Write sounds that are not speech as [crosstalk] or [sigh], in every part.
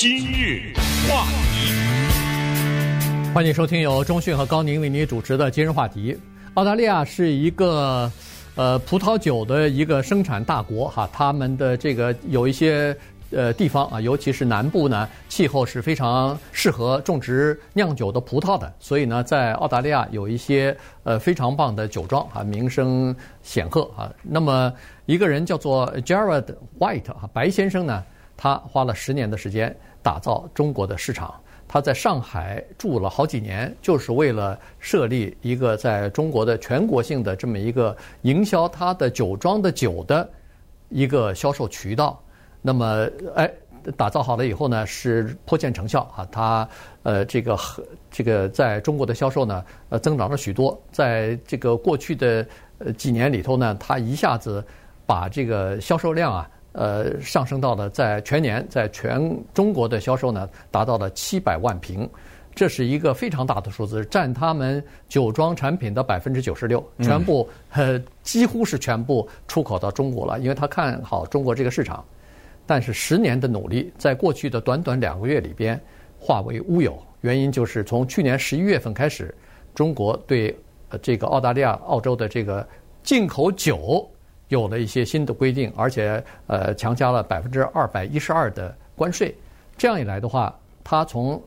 今日话题，欢迎收听由中讯和高宁为您主持的《今日话题》。澳大利亚是一个呃葡萄酒的一个生产大国哈，他们的这个有一些呃地方啊，尤其是南部呢，气候是非常适合种植酿酒的葡萄的，所以呢，在澳大利亚有一些呃非常棒的酒庄啊，名声显赫啊。那么一个人叫做 Jared White 啊，白先生呢，他花了十年的时间。打造中国的市场，他在上海住了好几年，就是为了设立一个在中国的全国性的这么一个营销他的酒庄的酒的一个销售渠道。那么，哎，打造好了以后呢，是颇见成效啊。他呃，这个和这个在中国的销售呢，呃，增长了许多。在这个过去的呃几年里头呢，他一下子把这个销售量啊。呃，上升到了在全年，在全中国的销售呢，达到了七百万瓶，这是一个非常大的数字，占他们酒庄产品的百分之九十六，全部呃几乎是全部出口到中国了，因为他看好中国这个市场。但是十年的努力，在过去的短短两个月里边化为乌有，原因就是从去年十一月份开始，中国对呃这个澳大利亚、澳洲的这个进口酒。有了一些新的规定，而且呃强加了百分之二百一十二的关税。这样一来的话，他从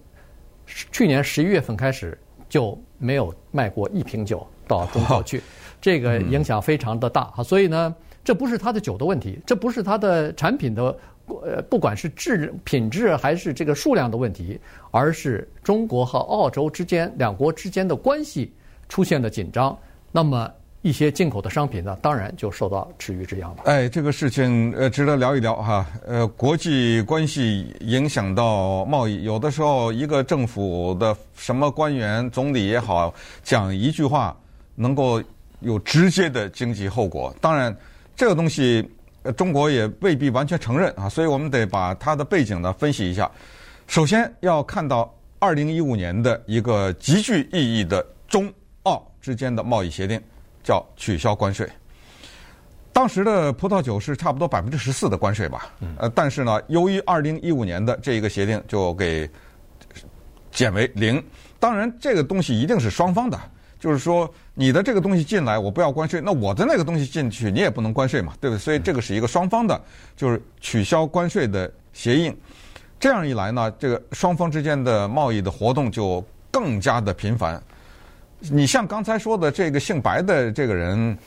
去年十一月份开始就没有卖过一瓶酒到中国去，[laughs] 这个影响非常的大啊。所以呢，这不是他的酒的问题，这不是他的产品的呃，不管是质品质还是这个数量的问题，而是中国和澳洲之间两国之间的关系出现了紧张。那么。一些进口的商品呢，当然就受到池鱼之殃了。哎，这个事情呃，值得聊一聊哈。呃，国际关系影响到贸易，有的时候一个政府的什么官员、总理也好，讲一句话，能够有直接的经济后果。当然，这个东西呃，中国也未必完全承认啊，所以我们得把它的背景呢分析一下。首先要看到二零一五年的一个极具意义的中澳之间的贸易协定。叫取消关税。当时的葡萄酒是差不多百分之十四的关税吧，呃，但是呢，由于二零一五年的这一个协定就给减为零。当然，这个东西一定是双方的，就是说你的这个东西进来，我不要关税，那我的那个东西进去，你也不能关税嘛，对不对？所以这个是一个双方的，就是取消关税的协议。这样一来呢，这个双方之间的贸易的活动就更加的频繁。你像刚才说的这个姓白的这个人，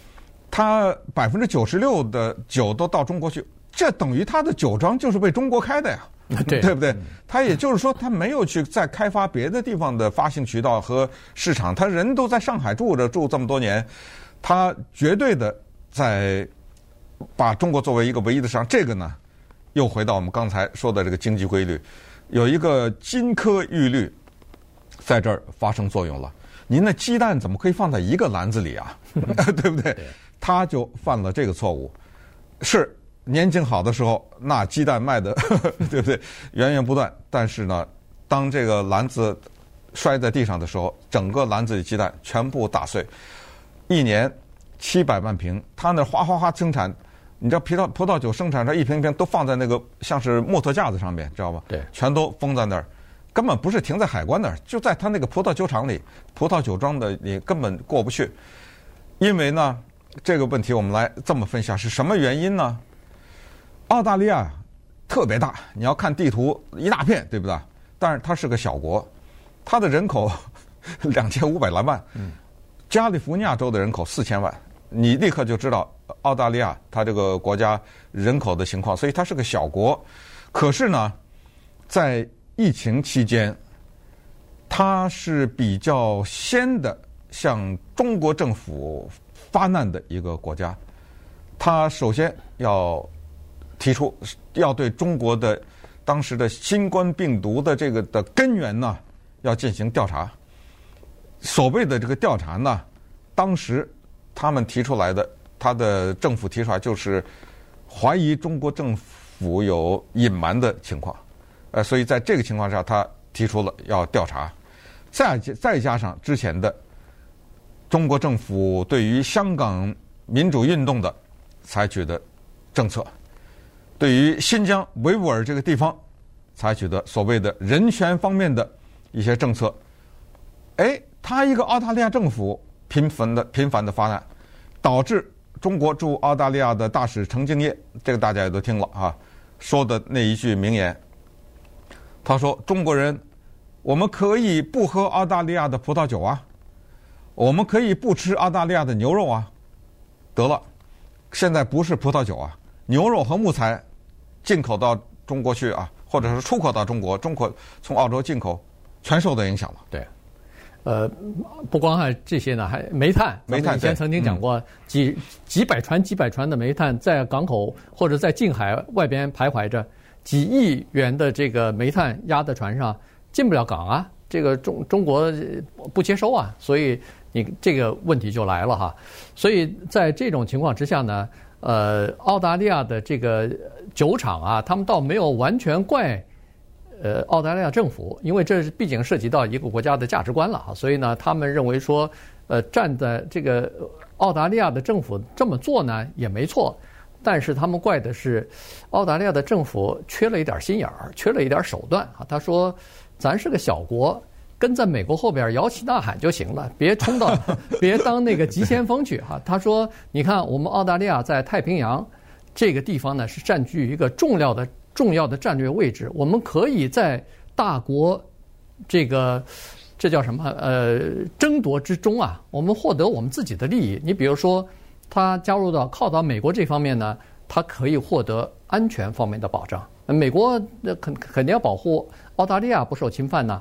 他百分之九十六的酒都到中国去，这等于他的酒庄就是为中国开的呀，对，对不对？他也就是说，他没有去再开发别的地方的发行渠道和市场，他人都在上海住着住这么多年，他绝对的在把中国作为一个唯一的市场。这个呢，又回到我们刚才说的这个经济规律，有一个金科玉律在这儿发生作用了。您的鸡蛋怎么可以放在一个篮子里啊？[laughs] [laughs] 对不对？他就犯了这个错误。是年景好的时候，那鸡蛋卖的 [laughs] 对不对？源源不断。但是呢，当这个篮子摔在地上的时候，整个篮子里鸡蛋全部打碎。一年七百万瓶，他那哗哗哗生产，你知道葡萄葡萄酒生产出来一瓶一瓶都放在那个像是木头架子上面，知道吧？对，全都封在那儿。根本不是停在海关那儿，就在他那个葡萄酒厂里、葡萄酒庄的你根本过不去。因为呢，这个问题我们来这么分析下，是什么原因呢？澳大利亚特别大，你要看地图一大片，对不对？但是它是个小国，它的人口 [laughs] 两千五百来万，加利福尼亚州的人口四千万，你立刻就知道澳大利亚它这个国家人口的情况，所以它是个小国。可是呢，在疫情期间，他是比较先的向中国政府发难的一个国家。他首先要提出要对中国的当时的新冠病毒的这个的根源呢，要进行调查。所谓的这个调查呢，当时他们提出来的，他的政府提出来就是怀疑中国政府有隐瞒的情况。呃，所以在这个情况下，他提出了要调查，再再加上之前的中国政府对于香港民主运动的采取的政策，对于新疆维吾尔这个地方采取的所谓的人权方面的一些政策。哎，他一个澳大利亚政府频繁的频繁的发难，导致中国驻澳大利亚的大使程敬业，这个大家也都听了啊，说的那一句名言。他说：“中国人，我们可以不喝澳大利亚的葡萄酒啊，我们可以不吃澳大利亚的牛肉啊。得了，现在不是葡萄酒啊，牛肉和木材进口到中国去啊，或者是出口到中国，中国从澳洲进口，全受到影响了。”对。呃，不光还这些呢，还煤炭。煤炭以前曾经讲过，几、嗯、几百船、几百船的煤炭在港口或者在近海外边徘徊着，几亿元的这个煤炭压在船上进不了港啊，这个中中国不接收啊，所以你这个问题就来了哈。所以在这种情况之下呢，呃，澳大利亚的这个酒厂啊，他们倒没有完全怪。呃，澳大利亚政府，因为这毕竟涉及到一个国家的价值观了啊，所以呢，他们认为说，呃，站在这个澳大利亚的政府这么做呢也没错，但是他们怪的是澳大利亚的政府缺了一点心眼儿，缺了一点手段啊。他说，咱是个小国，跟在美国后边摇旗呐喊就行了，别冲到，[laughs] 别当那个急先锋去哈。他说，你看我们澳大利亚在太平洋这个地方呢，是占据一个重要的。重要的战略位置，我们可以在大国这个这叫什么？呃，争夺之中啊，我们获得我们自己的利益。你比如说，他加入到靠到美国这方面呢，他可以获得安全方面的保障。美国肯肯定要保护澳大利亚不受侵犯呢。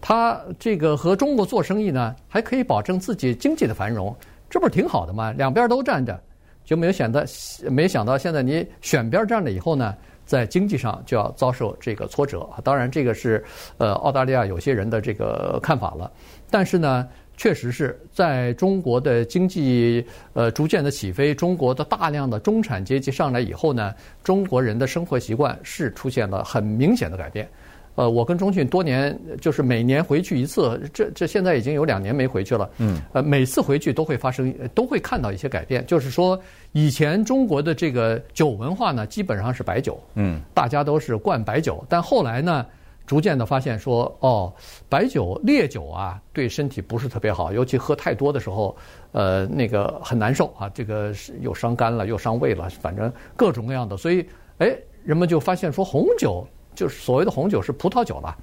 他这个和中国做生意呢，还可以保证自己经济的繁荣，这不是挺好的吗？两边都站着，就没有想到，没想到现在你选边站了以后呢？在经济上就要遭受这个挫折！当然，这个是呃澳大利亚有些人的这个看法了。但是呢，确实是在中国的经济呃逐渐的起飞，中国的大量的中产阶级上来以后呢，中国人的生活习惯是出现了很明显的改变。呃，我跟钟迅多年就是每年回去一次，这这现在已经有两年没回去了。嗯。呃，每次回去都会发生，都会看到一些改变。就是说，以前中国的这个酒文化呢，基本上是白酒。嗯。大家都是灌白酒，但后来呢，逐渐的发现说，哦，白酒、烈酒啊，对身体不是特别好，尤其喝太多的时候，呃，那个很难受啊。这个又伤肝了，又伤胃了，反正各种各样的。所以，哎，人们就发现说，红酒。就是所谓的红酒是葡萄酒了，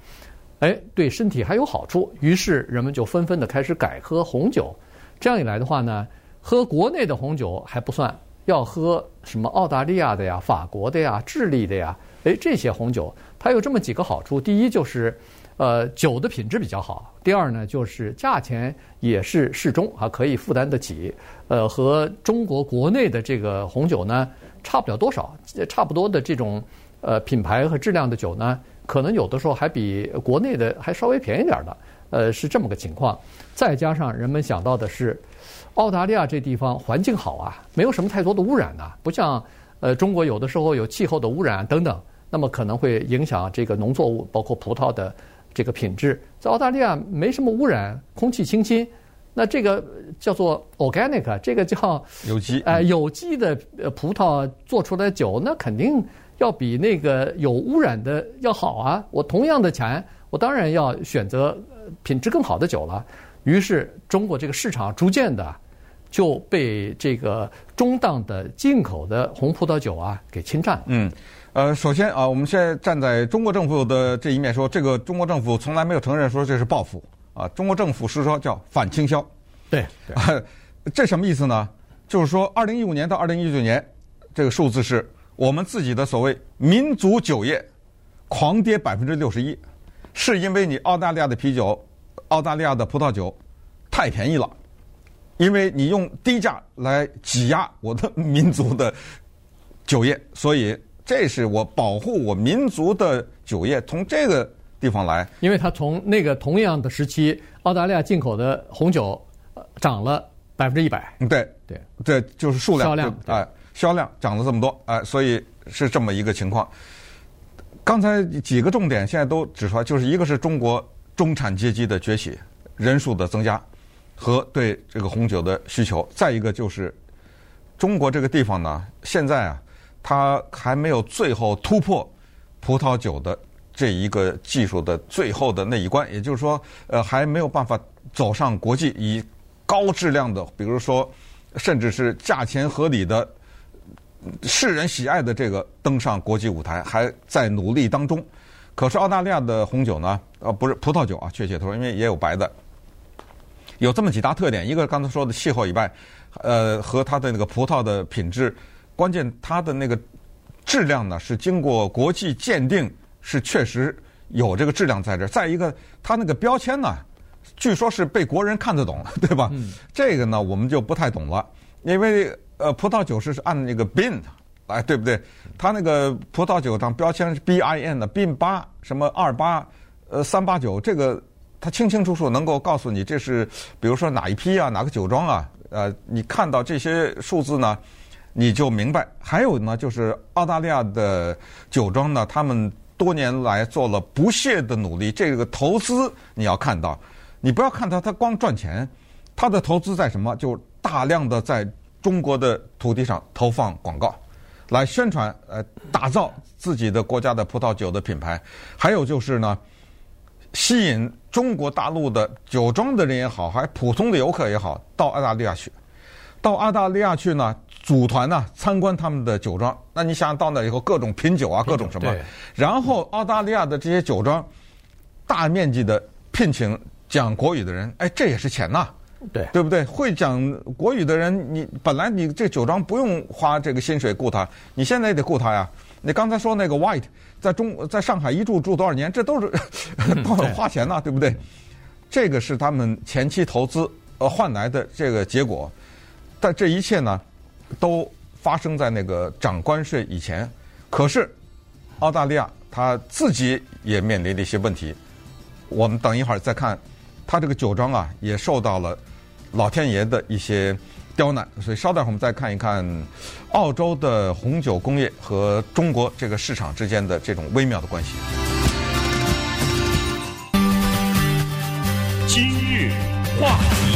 哎，对身体还有好处，于是人们就纷纷的开始改喝红酒。这样一来的话呢，喝国内的红酒还不算，要喝什么澳大利亚的呀、法国的呀、智利的呀，哎，这些红酒它有这么几个好处：第一就是，呃，酒的品质比较好；第二呢，就是价钱也是适中啊，可以负担得起。呃，和中国国内的这个红酒呢，差不了多少，差不多的这种。呃，品牌和质量的酒呢，可能有的时候还比国内的还稍微便宜点儿的，呃，是这么个情况。再加上人们想到的是，澳大利亚这地方环境好啊，没有什么太多的污染呐、啊，不像呃中国有的时候有气候的污染等等，那么可能会影响这个农作物，包括葡萄的这个品质。在澳大利亚没什么污染，空气清新，那这个叫做 organic，这个叫有机，呃，有机的呃葡萄做出来酒，那肯定。要比那个有污染的要好啊！我同样的钱，我当然要选择品质更好的酒了。于是，中国这个市场逐渐的就被这个中档的进口的红葡萄酒啊给侵占了。嗯，呃，首先啊，我们现在站在中国政府的这一面说，这个中国政府从来没有承认说这是报复啊。中国政府是说叫反倾销。对，[laughs] 对这什么意思呢？就是说，二零一五年到二零一九年这个数字是。我们自己的所谓民族酒业狂跌百分之六十一，是因为你澳大利亚的啤酒、澳大利亚的葡萄酒太便宜了，因为你用低价来挤压我的民族的酒业，所以这是我保护我民族的酒业从这个地方来。因为它从那个同样的时期，澳大利亚进口的红酒涨了百分之一百。对对，这就是数量。销量哎。销量涨了这么多，哎，所以是这么一个情况。刚才几个重点现在都指出来，就是一个是中国中产阶级的崛起，人数的增加和对这个红酒的需求；再一个就是中国这个地方呢，现在啊，它还没有最后突破葡萄酒的这一个技术的最后的那一关，也就是说，呃，还没有办法走上国际以高质量的，比如说，甚至是价钱合理的、世人喜爱的这个登上国际舞台，还在努力当中。可是澳大利亚的红酒呢？呃，不是葡萄酒啊，确切说，因为也有白的，有这么几大特点：一个刚才说的气候以外，呃，和它的那个葡萄的品质，关键它的那个质量呢是经过国际鉴定，是确实有这个质量在这儿。再一个，它那个标签呢，据说是被国人看得懂，对吧？嗯、这个呢，我们就不太懂了，因为呃，葡萄酒是按那个 bin。哎，对不对？它那个葡萄酒上标签是 B I N 的，bin 八什么二八，呃三八九，这个他清清楚楚能够告诉你这是，比如说哪一批啊，哪个酒庄啊，呃，你看到这些数字呢，你就明白。还有呢，就是澳大利亚的酒庄呢，他们多年来做了不懈的努力，这个投资你要看到，你不要看他他光赚钱，他的投资在什么？就大量的在中国的土地上投放广告。来宣传，呃，打造自己的国家的葡萄酒的品牌，还有就是呢，吸引中国大陆的酒庄的人也好，还普通的游客也好，到澳大利亚去，到澳大利亚去呢，组团呢参观他们的酒庄。那你想到那以后，各种品酒啊，各种什么，然后澳大利亚的这些酒庄大面积的聘请讲国语的人，哎，这也是钱呐。对，对不对？会讲国语的人，你本来你这酒庄不用花这个薪水雇他，你现在也得雇他呀。你刚才说那个 White 在中在上海一住住多少年，这都是 [laughs] 都很花钱呐，对不对？这个是他们前期投资呃换来的这个结果，但这一切呢，都发生在那个涨关税以前。可是澳大利亚他自己也面临了一些问题，我们等一会儿再看，他这个酒庄啊也受到了。老天爷的一些刁难，所以稍待会儿我们再看一看澳洲的红酒工业和中国这个市场之间的这种微妙的关系。今日话题。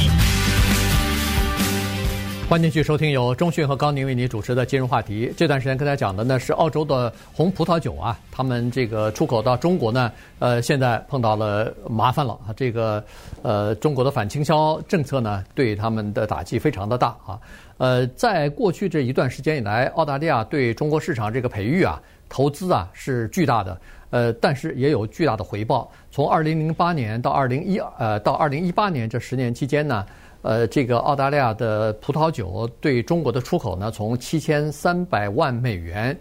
欢迎继续收听由中讯和高宁为您主持的《金融话题》。这段时间跟大家讲的呢是澳洲的红葡萄酒啊，他们这个出口到中国呢，呃，现在碰到了麻烦了啊。这个呃，中国的反倾销政策呢，对他们的打击非常的大啊。呃，在过去这一段时间以来，澳大利亚对中国市场这个培育啊、投资啊是巨大的，呃，但是也有巨大的回报。从二零零八年到二零一呃到二零一八年这十年期间呢。呃，这个澳大利亚的葡萄酒对中国的出口呢，从七千三百万美元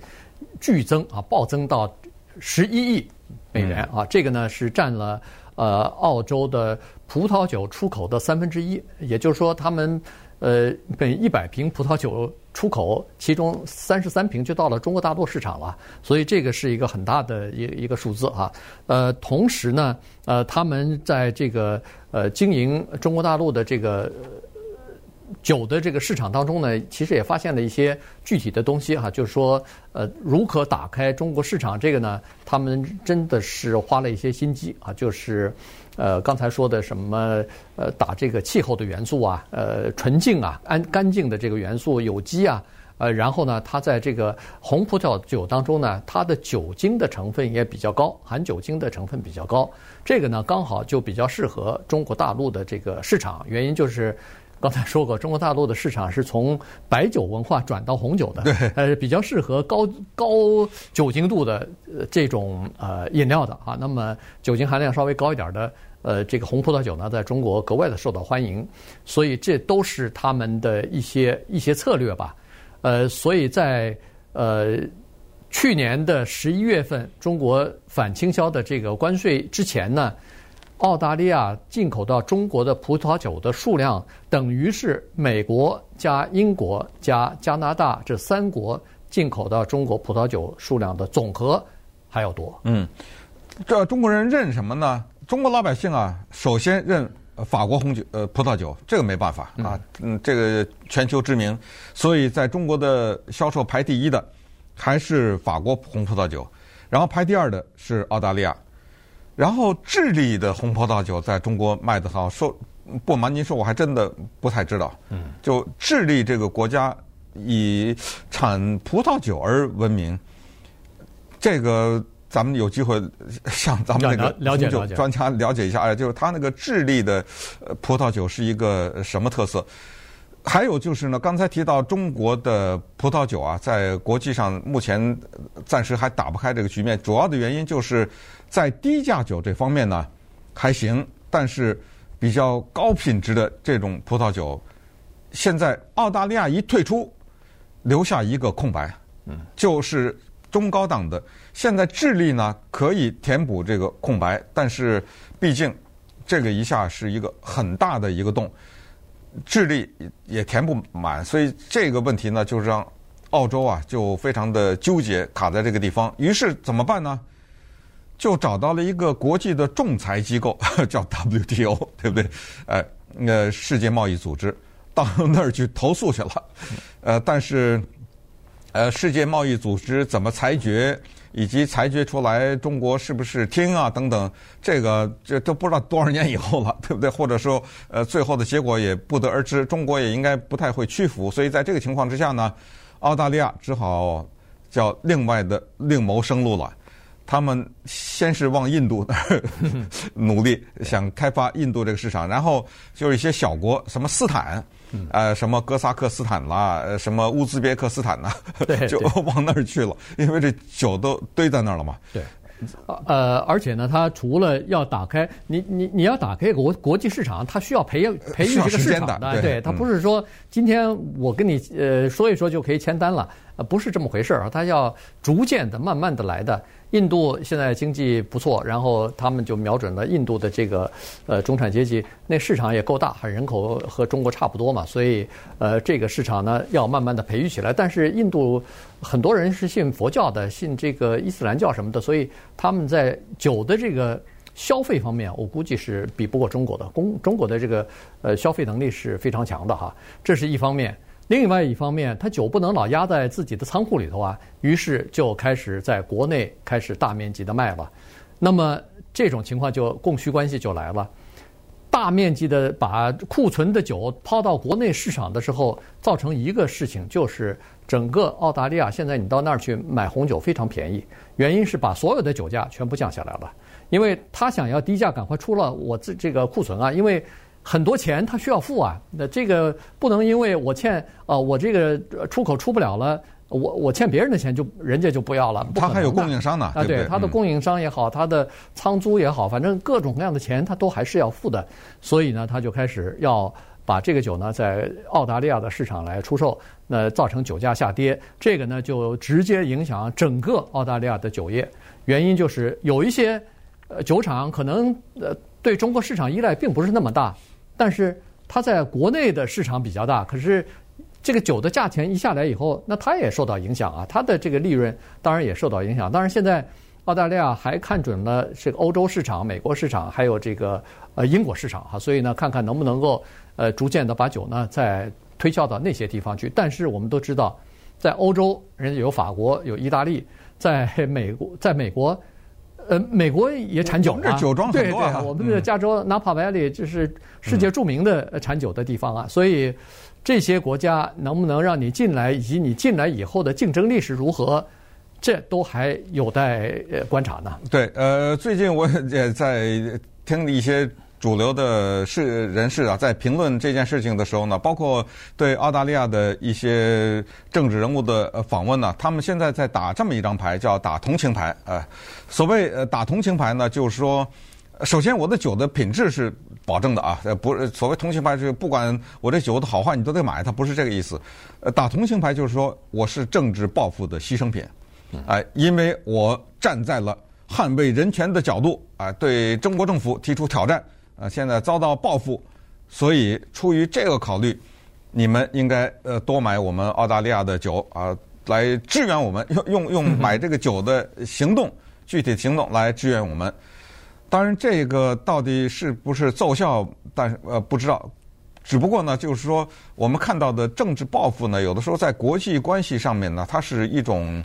剧增啊，暴增到十一亿美元啊，这个呢是占了呃澳洲的葡萄酒出口的三分之一，也就是说，他们呃每一百瓶葡萄酒。出口其中三十三瓶就到了中国大陆市场了，所以这个是一个很大的一一个数字啊。呃，同时呢，呃，他们在这个呃经营中国大陆的这个酒的这个市场当中呢，其实也发现了一些具体的东西哈，就是说呃，如何打开中国市场这个呢，他们真的是花了一些心机啊，就是。呃，刚才说的什么呃，打这个气候的元素啊，呃，纯净啊，安干净的这个元素，有机啊，呃，然后呢，它在这个红葡萄酒当中呢，它的酒精的成分也比较高，含酒精的成分比较高，这个呢，刚好就比较适合中国大陆的这个市场，原因就是。刚才说过，中国大陆的市场是从白酒文化转到红酒的，呃，比较适合高高酒精度的这种呃饮料的啊。那么酒精含量稍微高一点的呃这个红葡萄酒呢，在中国格外的受到欢迎，所以这都是他们的一些一些策略吧。呃，所以在呃去年的十一月份，中国反倾销的这个关税之前呢。澳大利亚进口到中国的葡萄酒的数量，等于是美国加英国加加拿大这三国进口到中国葡萄酒数量的总和还要多。嗯，这中国人认什么呢？中国老百姓啊，首先认法国红酒，呃，葡萄酒，这个没办法啊，嗯，这个全球知名，所以在中国的销售排第一的还是法国红葡萄酒，然后排第二的是澳大利亚。然后智利的红葡萄酒在中国卖的好，说不瞒您说，我还真的不太知道。嗯，就智利这个国家以产葡萄酒而闻名，这个咱们有机会向咱们那个了解专家了解一下，哎，就是他那个智利的葡萄酒是一个什么特色？还有就是呢，刚才提到中国的葡萄酒啊，在国际上目前暂时还打不开这个局面，主要的原因就是在低价酒这方面呢还行，但是比较高品质的这种葡萄酒，现在澳大利亚一退出，留下一个空白，嗯，就是中高档的。现在智利呢可以填补这个空白，但是毕竟这个一下是一个很大的一个洞。智利也填不满，所以这个问题呢，就让澳洲啊就非常的纠结，卡在这个地方。于是怎么办呢？就找到了一个国际的仲裁机构，[laughs] 叫 WTO，对不对？呃，那世界贸易组织到那儿去投诉去了。呃，但是呃，世界贸易组织怎么裁决？以及裁决出来，中国是不是听啊？等等，这个这都不知道多少年以后了，[laughs] 对不对？或者说，呃，最后的结果也不得而知。中国也应该不太会屈服，所以在这个情况之下呢，澳大利亚只好叫另外的另谋生路了。他们先是往印度那 [laughs] 儿努力，想开发印度这个市场，然后就是一些小国，什么斯坦，呃，什么哥萨克斯坦啦，什么乌兹别克斯坦呐，[laughs] 对，就往那儿去了，因为这酒都堆在那儿了嘛。对，呃，而且呢，它除了要打开，你你你要打开国国际市场，它需要培养培育这个市场的，对，对，它不是说今天我跟你呃说一说就可以签单了，呃，不是这么回事儿，它要逐渐的、慢慢的来的。印度现在经济不错，然后他们就瞄准了印度的这个呃中产阶级，那市场也够大，人口和中国差不多嘛，所以呃这个市场呢要慢慢的培育起来。但是印度很多人是信佛教的，信这个伊斯兰教什么的，所以他们在酒的这个消费方面，我估计是比不过中国的。中中国的这个呃消费能力是非常强的哈，这是一方面。另外一方面，他酒不能老压在自己的仓库里头啊，于是就开始在国内开始大面积的卖了。那么这种情况就供需关系就来了，大面积的把库存的酒抛到国内市场的时候，造成一个事情就是整个澳大利亚现在你到那儿去买红酒非常便宜，原因是把所有的酒价全部降下来了，因为他想要低价赶快出了我这这个库存啊，因为。很多钱他需要付啊，那这个不能因为我欠啊，我这个出口出不了了，我我欠别人的钱就人家就不要了。他还有供应商呢，啊，对，他的供应商也好，他的仓租也好，反正各种各样的钱他都还是要付的。所以呢，他就开始要把这个酒呢在澳大利亚的市场来出售，那造成酒价下跌，这个呢就直接影响整个澳大利亚的酒业。原因就是有一些呃酒厂可能呃对中国市场依赖并不是那么大。但是它在国内的市场比较大，可是这个酒的价钱一下来以后，那它也受到影响啊，它的这个利润当然也受到影响。当然现在澳大利亚还看准了这个欧洲市场、美国市场，还有这个呃英国市场哈，所以呢，[laughs] 看看能不能够呃逐渐的把酒呢再推销到那些地方去。但是我们都知道，在欧洲人家有法国、有意大利，在美国，在美国。呃，美国也产酒啊，酒庄很多啊。对对，我们的加州 Napa Valley 就是世界著名的产酒的地方啊。所以这些国家能不能让你进来，以及你进来以后的竞争力是如何，这都还有待观察呢。对，呃，最近我也在听一些。主流的是人士啊，在评论这件事情的时候呢，包括对澳大利亚的一些政治人物的访问呢，他们现在在打这么一张牌，叫打同情牌。呃，所谓呃打同情牌呢，就是说，首先我的酒的品质是保证的啊，呃，不是所谓同情牌，是不管我这酒的好坏，你都得买，它不是这个意思。呃，打同情牌就是说，我是政治报复的牺牲品，哎，因为我站在了捍卫人权的角度啊，对中国政府提出挑战。啊，现在遭到报复，所以出于这个考虑，你们应该呃多买我们澳大利亚的酒啊，来支援我们，用用用买这个酒的行动，具体行动来支援我们。当然，这个到底是不是奏效，但是呃不知道。只不过呢，就是说我们看到的政治报复呢，有的时候在国际关系上面呢，它是一种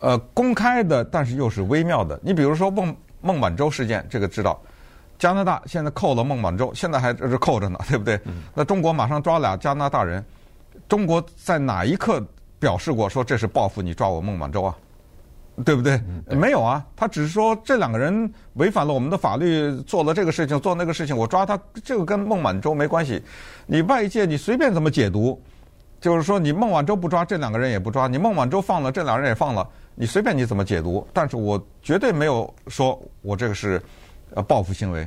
呃公开的，但是又是微妙的。你比如说孟孟晚舟事件，这个知道。加拿大现在扣了孟晚舟，现在还这是扣着呢，对不对？那中国马上抓俩加拿大人，中国在哪一刻表示过说这是报复你抓我孟晚舟啊？对不对？没有啊，他只是说这两个人违反了我们的法律，做了这个事情，做那个事情，我抓他，这个跟孟晚舟没关系。你外界你随便怎么解读，就是说你孟晚舟不抓，这两个人也不抓；你孟晚舟放了，这两个人也放了。你随便你怎么解读，但是我绝对没有说我这个是呃报复行为。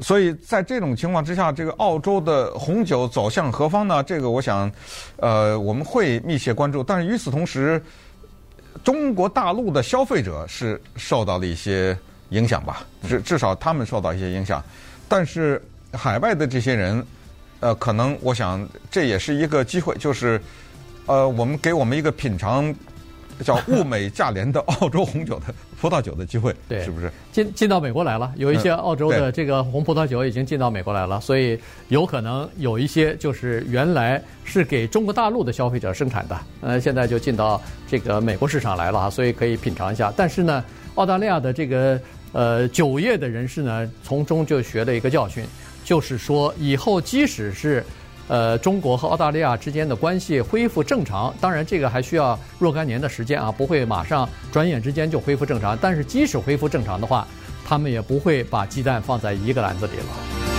所以在这种情况之下，这个澳洲的红酒走向何方呢？这个我想，呃，我们会密切关注。但是与此同时，中国大陆的消费者是受到了一些影响吧？至至少他们受到一些影响。但是海外的这些人，呃，可能我想这也是一个机会，就是呃，我们给我们一个品尝。叫物美价廉的澳洲红酒的葡萄酒的机会，对，是不是进进到美国来了？有一些澳洲的这个红葡萄酒已经进到美国来了，所以有可能有一些就是原来是给中国大陆的消费者生产的，呃，现在就进到这个美国市场来了啊，所以可以品尝一下。但是呢，澳大利亚的这个呃酒业的人士呢，从中就学了一个教训，就是说以后即使是。呃，中国和澳大利亚之间的关系恢复正常，当然这个还需要若干年的时间啊，不会马上转眼之间就恢复正常。但是即使恢复正常的话，他们也不会把鸡蛋放在一个篮子里了。